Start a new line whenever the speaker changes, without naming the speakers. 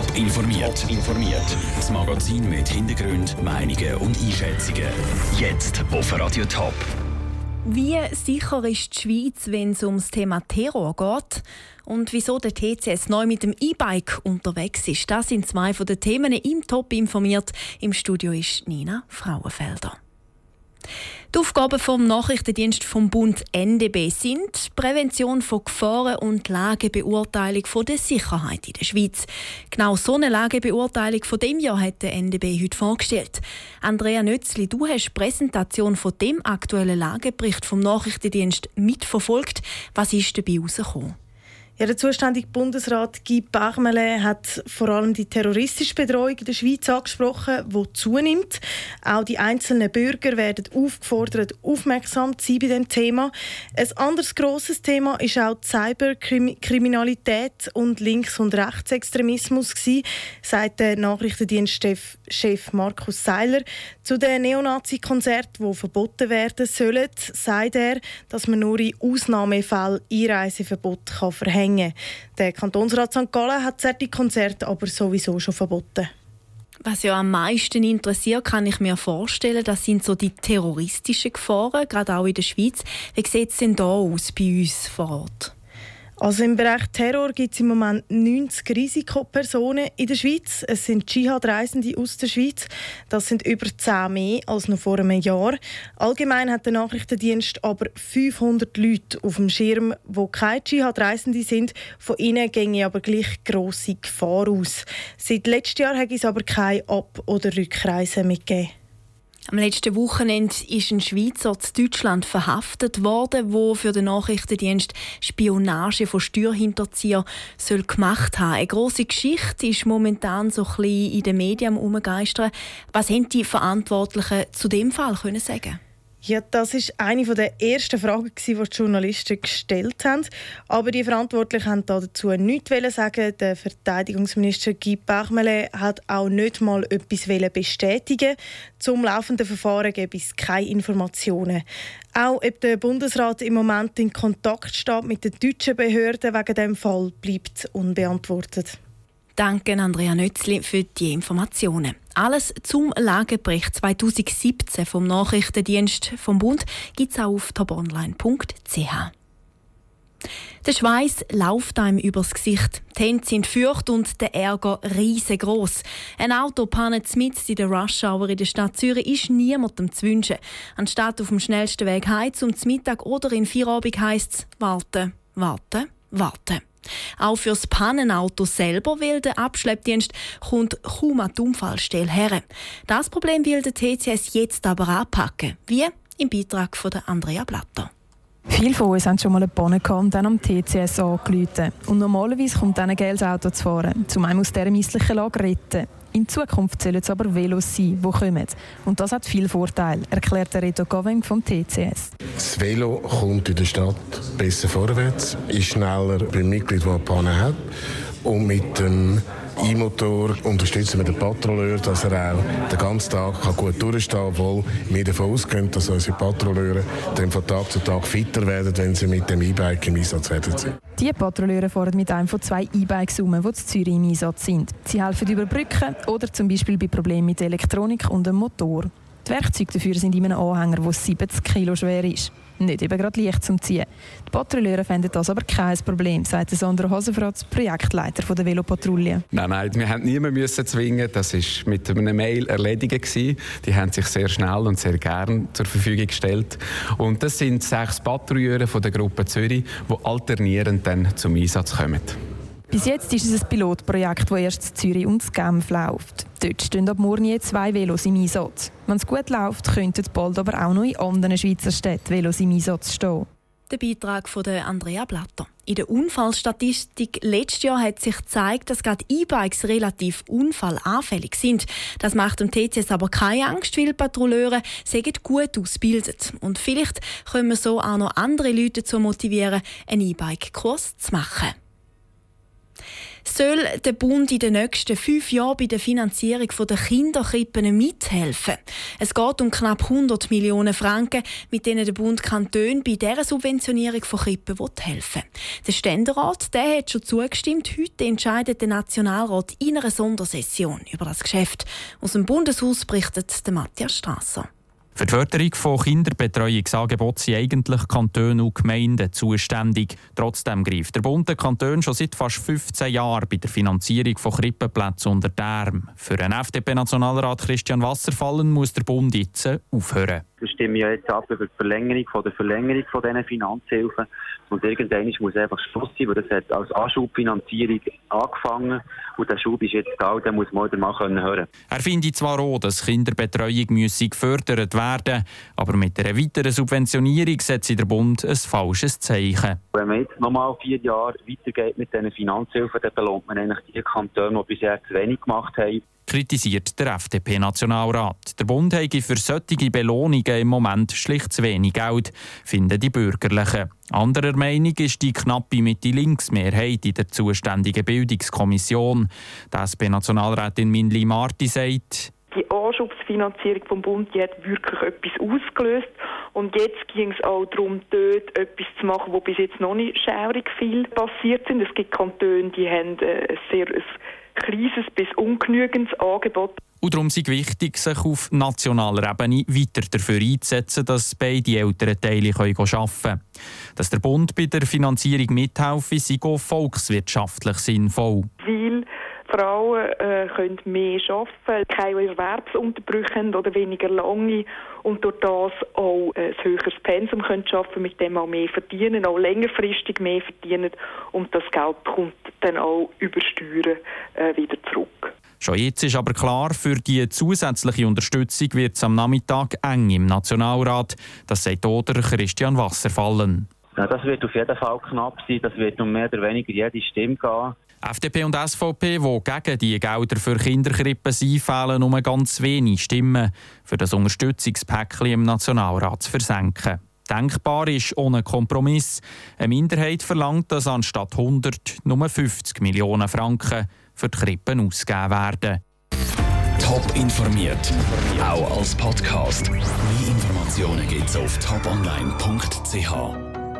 Top informiert. informiert. Das Magazin mit Hintergrund, Meinungen und Einschätzungen. Jetzt auf Radio Top.
Wie sicher ist die Schweiz, wenn es ums Thema Terror geht? Und wieso der TCS neu mit dem E-Bike unterwegs ist, das sind zwei von den Themen im Top informiert. Im Studio ist Nina Frauenfelder. Die Aufgaben vom Nachrichtendienst vom Bund NDB sind Prävention von Gefahren und Lagebeurteilung von der Sicherheit in der Schweiz. Genau so eine Lagebeurteilung von dem Jahr hat der NDB heute vorgestellt. Andrea Nötzli, du hast die Präsentation von dem aktuellen Lagebericht vom Nachrichtendienst mitverfolgt. Was ist dabei herausgekommen?
Ja, der zuständige Bundesrat Guy Parmelin hat vor allem die terroristische Bedrohung in der Schweiz angesprochen, die zunimmt. Auch die einzelnen Bürger werden aufgefordert, aufmerksam zu sein bei dem Thema. Ein anderes grosses Thema ist auch die Cyberkriminalität und Links- und Rechtsextremismus gewesen, sagt der Nachrichtendienstchef Markus Seiler. Zu den Neonazi-Konzerten, die verboten werden sollen, sagt er, dass man nur in Ausnahmefällen Einreiseverbot verhängen kann. Der Kantonsrat St. Gallen hat solche Konzerte aber sowieso schon verboten.
Was ja am meisten interessiert, kann ich mir vorstellen, das sind so die terroristischen Gefahren, gerade auch in der Schweiz. Wie sieht es denn da aus bei uns vor Ort?
Also im Bereich Terror gibt es im Moment 90 Risikopersonen in der Schweiz. Es sind Dschihad-Reisende aus der Schweiz. Das sind über 10 mehr als noch vor einem Jahr. Allgemein hat der Nachrichtendienst aber 500 Leute auf dem Schirm, die keine Dschihad-Reisende sind. Von ihnen ginge aber gleich grosse Gefahr aus. Seit letztem Jahr hat es aber keine Ab- oder Rückreise mitgegeben.
Am letzten Wochenende ist ein Schweizer zu Deutschland verhaftet worden, wo für den Nachrichtendienst Spionage von Steuerhinterziehern soll gemacht haben. Eine große Geschichte ist momentan so ein bisschen in den Medien umgeistert. Was haben die Verantwortlichen zu dem Fall können sagen?
Ja, das ist eine der ersten Fragen, die die Journalisten gestellt haben. Aber die Verantwortlichen haben dazu nichts sagen. Der Verteidigungsminister Guy Parmelin hat auch nicht mal etwas bestätigen. Zum laufenden Verfahren gibt es keine Informationen. Auch ob der Bundesrat im Moment in Kontakt steht mit den deutschen Behörden wegen dem Fall, bleibt unbeantwortet.
Danke Andrea Nötzli für die Informationen. Alles zum Lagebericht 2017 vom Nachrichtendienst vom Bund gibt es auch auf tobonline.ch. Der Schweiß läuft einem übers Gesicht. Die Hände sind fürcht und der Ärger riesengroß. Ein Autopanne mitten in der Rush Hour in der Stadt Zürich ist niemandem zu wünschen. Anstatt auf dem schnellsten Weg heim zum Mittag oder in Feierabend heisst es warten, warten, warten. Auch fürs Pannenauto selber will der Abschleppdienst kommt kaum an die Unfallstelle her. Das Problem will der TCS jetzt aber anpacken. Wie? Im Beitrag von Andrea Blatter.
Viele von uns haben schon mal eine Panne und dann am TCS angerufen. Und normalerweise kommt dann ein gelbes Auto zu fahren, um einen aus dieser misslichen Lage zu retten. In Zukunft sollen es aber Velos sein, die kommen. Und das hat viel Vorteil, erklärt der Reto Goving vom TCS.
Das Velo kommt in der Stadt besser vorwärts, ist schneller beim Mitglied, der eine Panne hat. Und mit dem E-Motor unterstützen wir den Patrouilleur, dass er auch den ganzen Tag kann gut durchstehen kann, obwohl wir davon ausgehen, dass unsere Patrouilleure dann von Tag zu Tag fitter werden, wenn sie mit dem E-Bike im Einsatz werden.
Die Patrouilleure fahren mit einem von zwei E-Bikes um, die in Zürich im Einsatz sind. Sie helfen überbrücken oder zum Beispiel bei Problemen mit Elektronik und dem Motor. Die Werkzeuge dafür sind in einem Anhänger, der 70 Kilo schwer ist nicht eben gerade leicht zum Ziehen. Die Patrouilleure fänden das aber kein Problem, sagt Sandro Hosenfratz, Projektleiter der Velopatrouille.
Nein, nein, wir haben niemanden zwingen. Das war mit einer Mail erledigt. Die haben sich sehr schnell und sehr gern zur Verfügung gestellt. Und das sind sechs Patrouilleure von der Gruppe Zürich, die alternierend dann zum Einsatz kommen.
Bis jetzt ist es ein Pilotprojekt, das erst in Zürich und in Genf läuft. Dort stehen ab morgen je zwei Velos im Einsatz. Wenn es gut läuft, könnten bald aber auch noch in anderen Schweizer Städten Velos im Einsatz stehen.
Der Beitrag von Andrea Blatter. In der Unfallstatistik letztes Jahr hat sich gezeigt, dass gerade E-Bikes relativ unfallanfällig sind. Das macht dem TCS aber keine Angst, weil Patrouilleure sind gut ausgebildet. Und vielleicht können wir so auch noch andere Leute dazu motivieren, einen E-Bike-Kurs zu machen. Soll der Bund in den nächsten fünf Jahren bei der Finanzierung der Kinderkrippen mithelfen? Es geht um knapp 100 Millionen Franken, mit denen der Bund Kanton bei dieser Subventionierung von Krippen helfen will. Der Ständerat der hat schon zugestimmt. Heute entscheidet der Nationalrat in einer Sondersession über das Geschäft. Aus dem Bundeshaus berichtet Matthias Strasser.
Für die Förderung von Kinderbetreuungsangeboten sind eigentlich Kantone und Gemeinden zuständig. Trotzdem greift der Bund den Kanton schon seit fast 15 Jahren bei der Finanzierung von Krippenplätzen unter die Arme. Für den FDP-Nationalrat Christian Wasserfallen muss der Bund jetzt aufhören.
Wir stimmen ja jetzt ab über die Verlängerung von der Verlängerung von diesen Finanzhilfen. Und irgendwann muss einfach Schluss sein, weil das hat als Anschubfinanzierung angefangen und der Schub ist jetzt da, den muss man wieder mal hören
Er findet zwar auch, dass Kinderbetreuung müsse gefördert werden aber mit einer weiteren Subventionierung setzt der Bund ein falsches Zeichen.
Wenn man jetzt nochmal vier Jahre weitergeht mit diesen Finanzhilfen, dann belohnt man eigentlich die Kantone, die bisher zu wenig gemacht haben
kritisiert der FDP-Nationalrat. Der Bund habe für solche Belohnungen im Moment schlicht zu wenig Geld, finden die Bürgerlichen. Anderer Meinung ist die knappe Mitte-Links-Mehrheit in der zuständigen Bildungskommission. Die SP-Nationalrätin Minli Marti sagt,
die Anschubsfinanzierung vom Bund die hat wirklich etwas ausgelöst. Und jetzt ging es auch darum, dort etwas zu machen, wo bis jetzt noch nicht schaurig viel passiert sind. Es gibt Kantone, die haben äh, ein sehr kleines bis ungenügendes Angebot.
Und darum ist es wichtig, sich auf nationaler Ebene weiter dafür einzusetzen, dass beide älteren Teile arbeiten können. Dass der Bund bei der Finanzierung mithelfen, ist auch volkswirtschaftlich sinnvoll.
Frauen äh, können mehr arbeiten, keine Erwerbsunterbrüche oder weniger lange und durch das auch ein höheres Pensum können schaffen, mit dem auch mehr verdienen, auch längerfristig mehr verdienen und das Geld kommt dann auch über Steuern äh, wieder zurück.
Schon jetzt ist aber klar, für die zusätzliche Unterstützung wird es am Nachmittag eng im Nationalrat. Das sagt oder Christian Wasserfallen.
Ja, das wird auf jeden Fall knapp sein. Das wird um mehr oder weniger jede Stimme gehen.
FDP und SVP, die gegen die Gelder für Kinderkrippen sind, fehlen nur ganz wenig Stimmen, für das Unterstützungspäckchen im Nationalrat zu versenken. Denkbar ist ohne Kompromiss. Eine Minderheit verlangt, dass anstatt 100 nur 50 Millionen Franken für die Krippen ausgegeben werden.
Top informiert, auch als Podcast. Mehr Informationen gibt es auf toponline.ch.